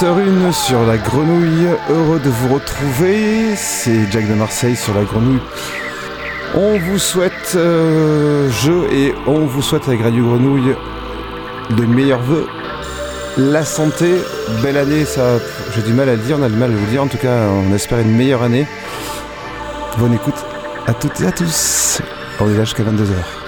20h01 sur la grenouille, heureux de vous retrouver, c'est Jack de Marseille sur la grenouille. On vous souhaite, euh, jeu et on vous souhaite avec Radio Grenouille de meilleurs voeux, la santé, belle année, ça j'ai du mal à le dire, on a du mal à vous le dire, en tout cas on espère une meilleure année. Bonne écoute à toutes et à tous, on est là jusqu'à 22h.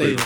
stay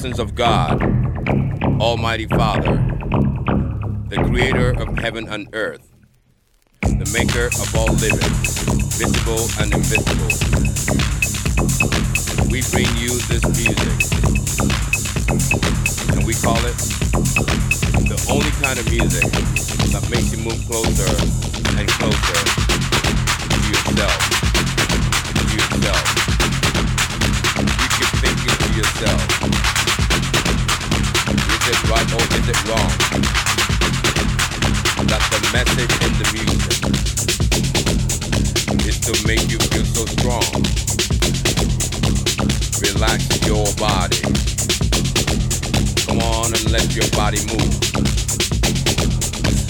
blessings of God, Almighty Father, the creator of heaven and earth, the maker of all living, visible and invisible. We bring you this music, and we call it the only kind of music that makes you move closer and closer to yourself, to yourself. You keep thinking to yourself it right or is it wrong? That the message in the music is to make you feel so strong. Relax your body. Come on and let your body move.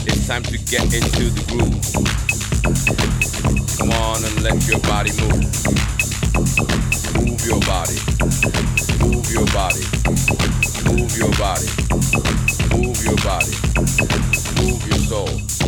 It's time to get into the groove. Come on and let your body move. Move your body. Move your body. Move your body. Move your body. Move your soul.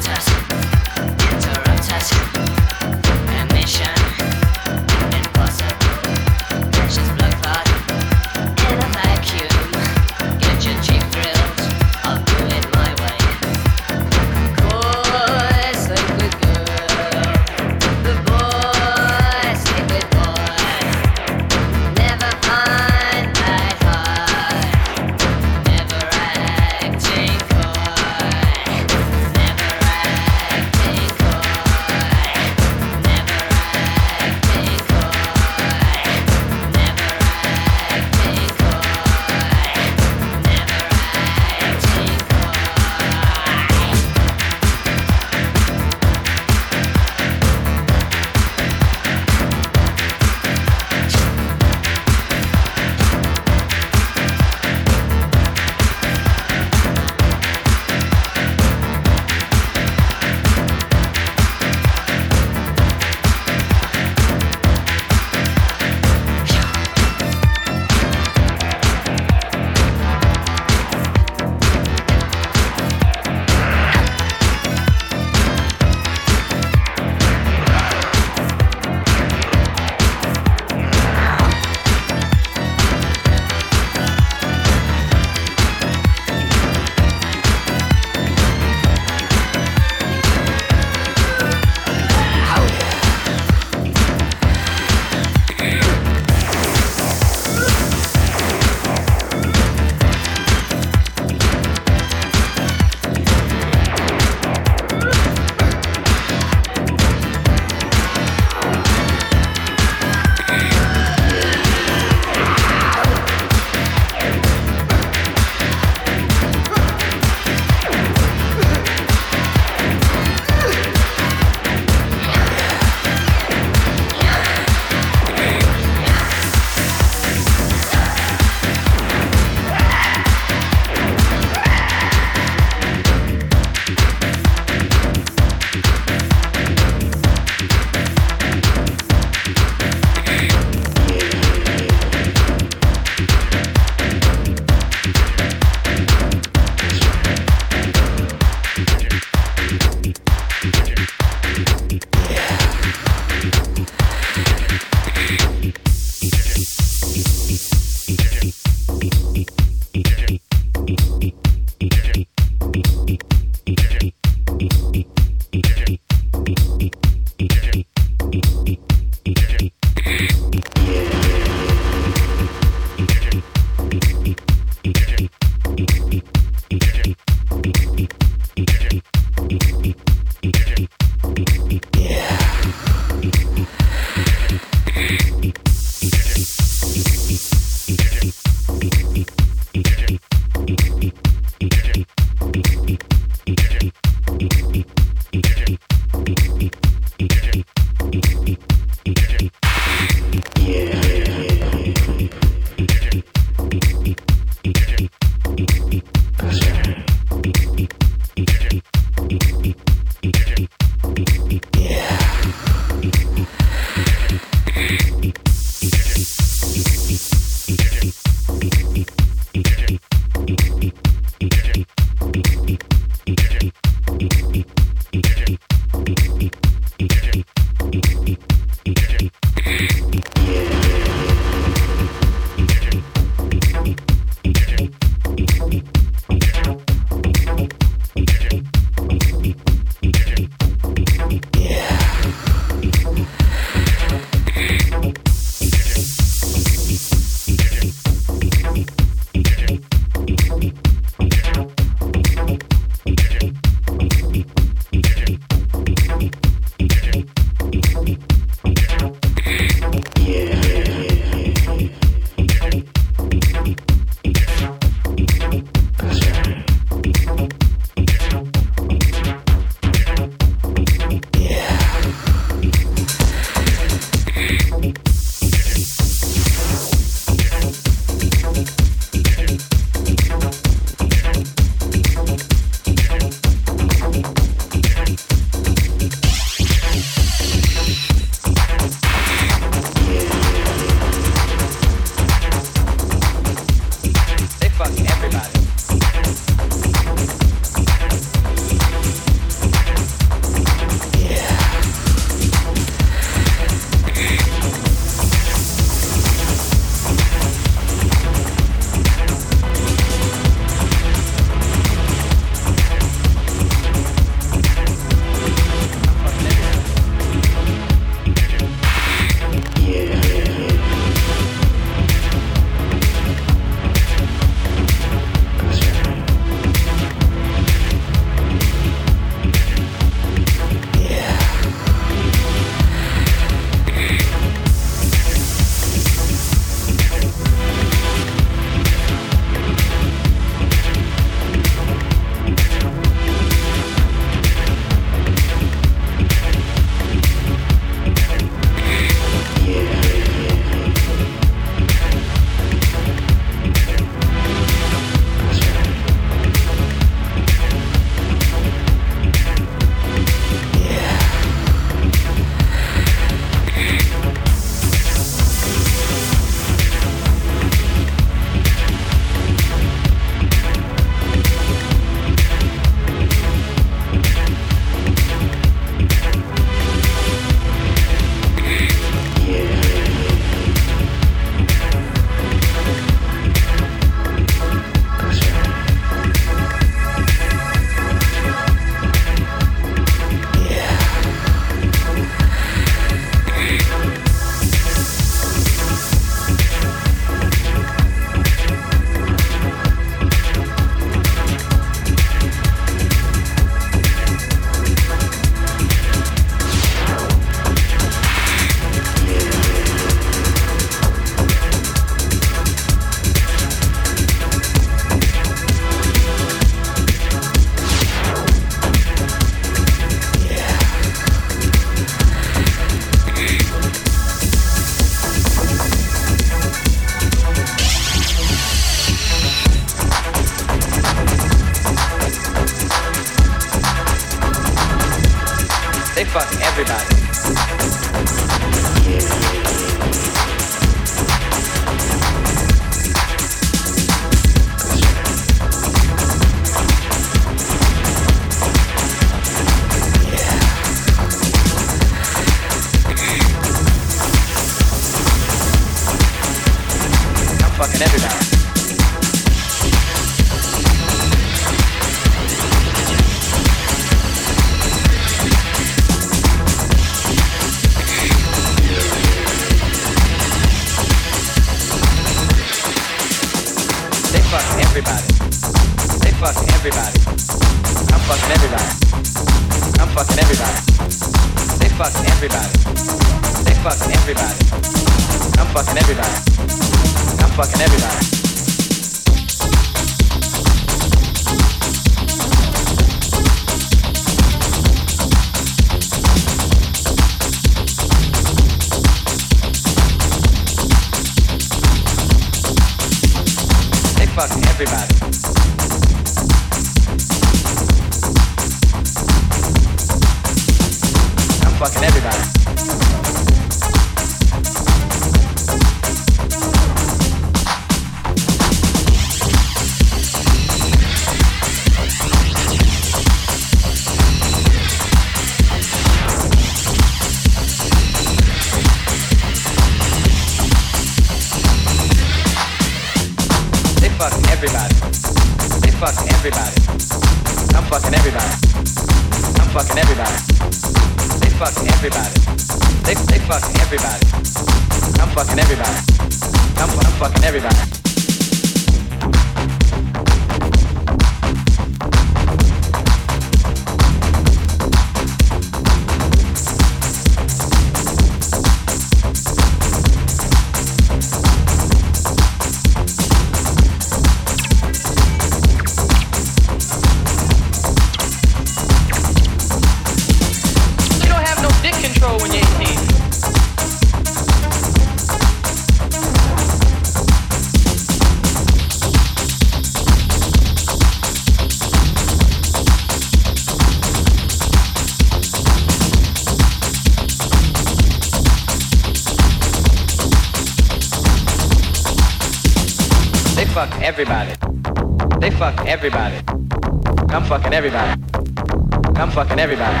Everybody.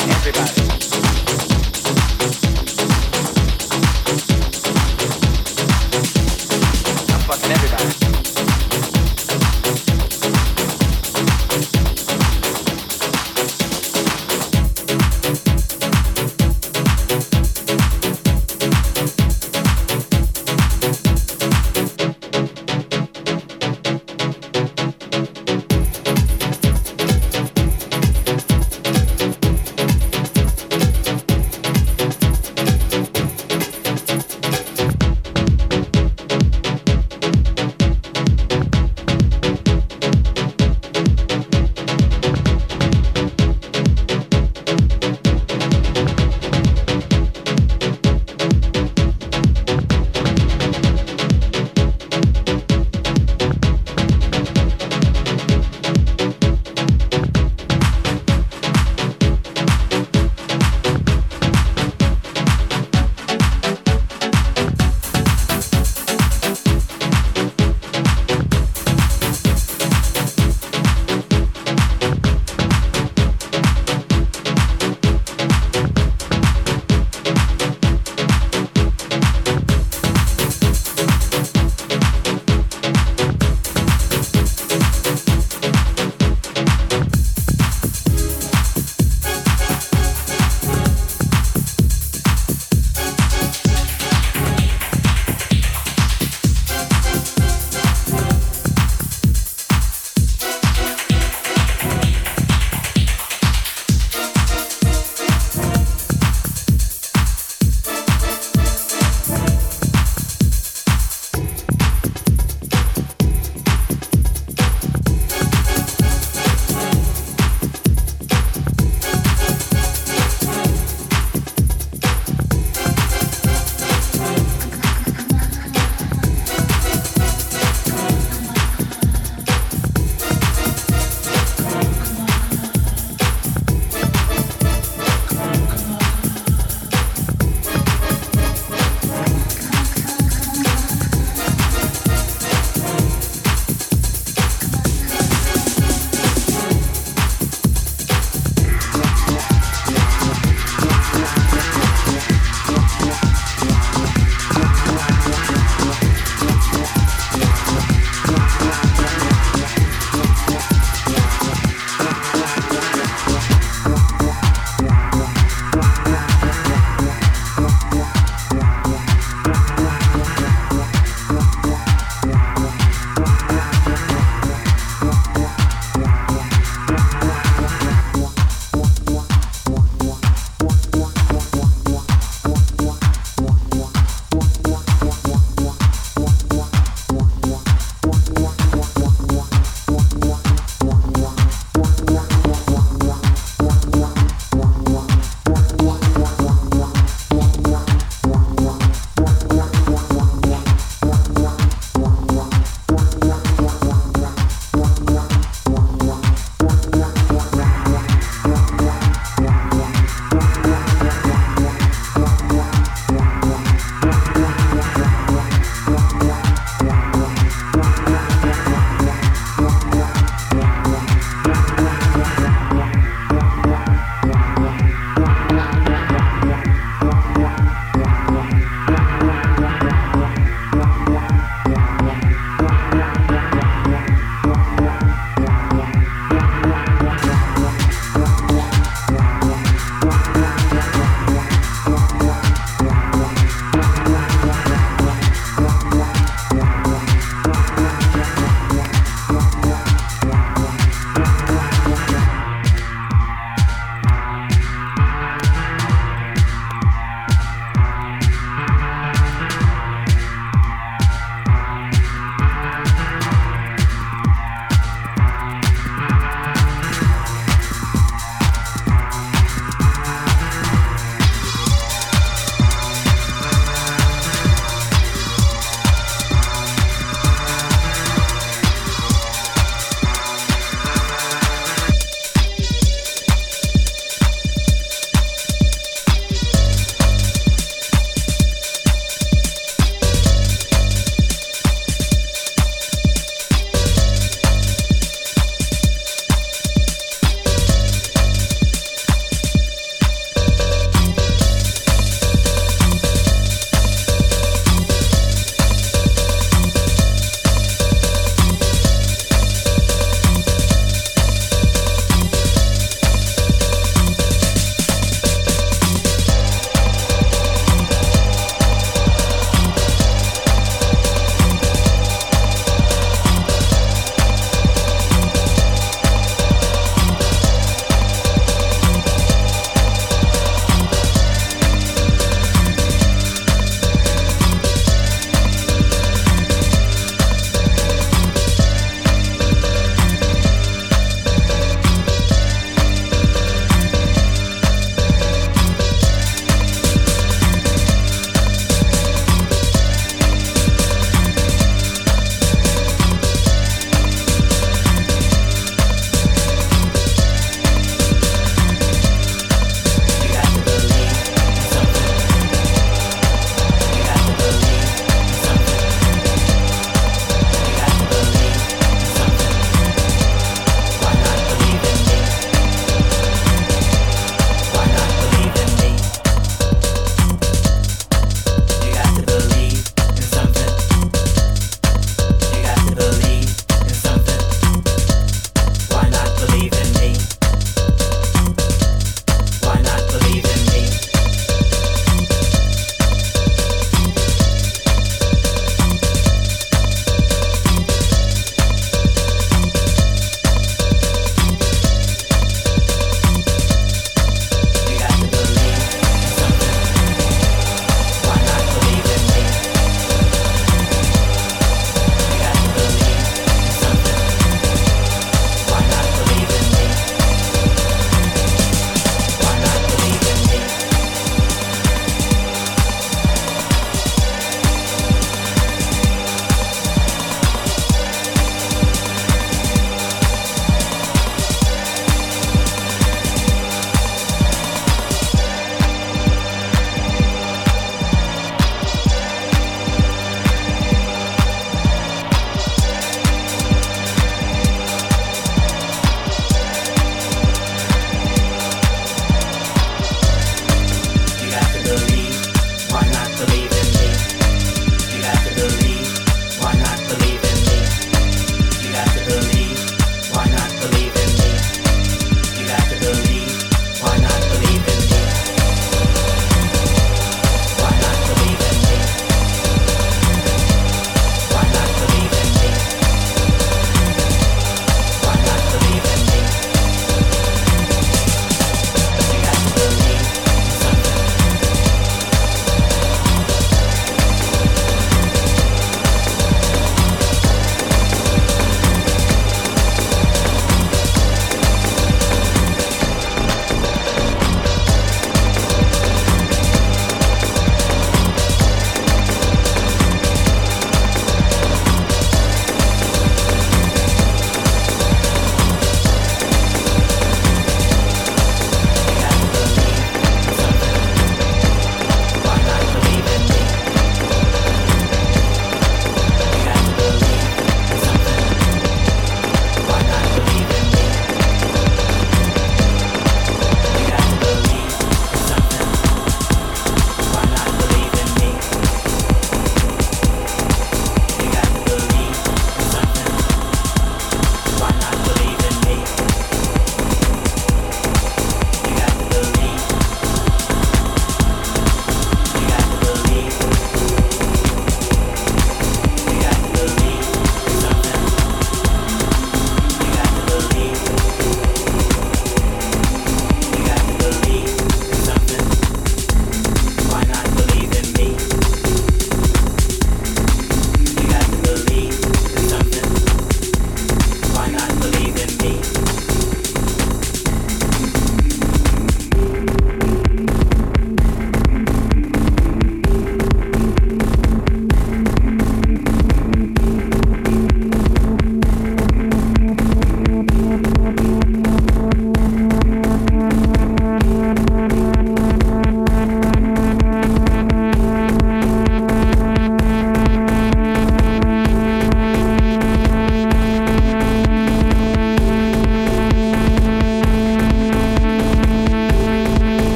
everybody.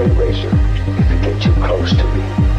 X-ray razor if you get too close to me.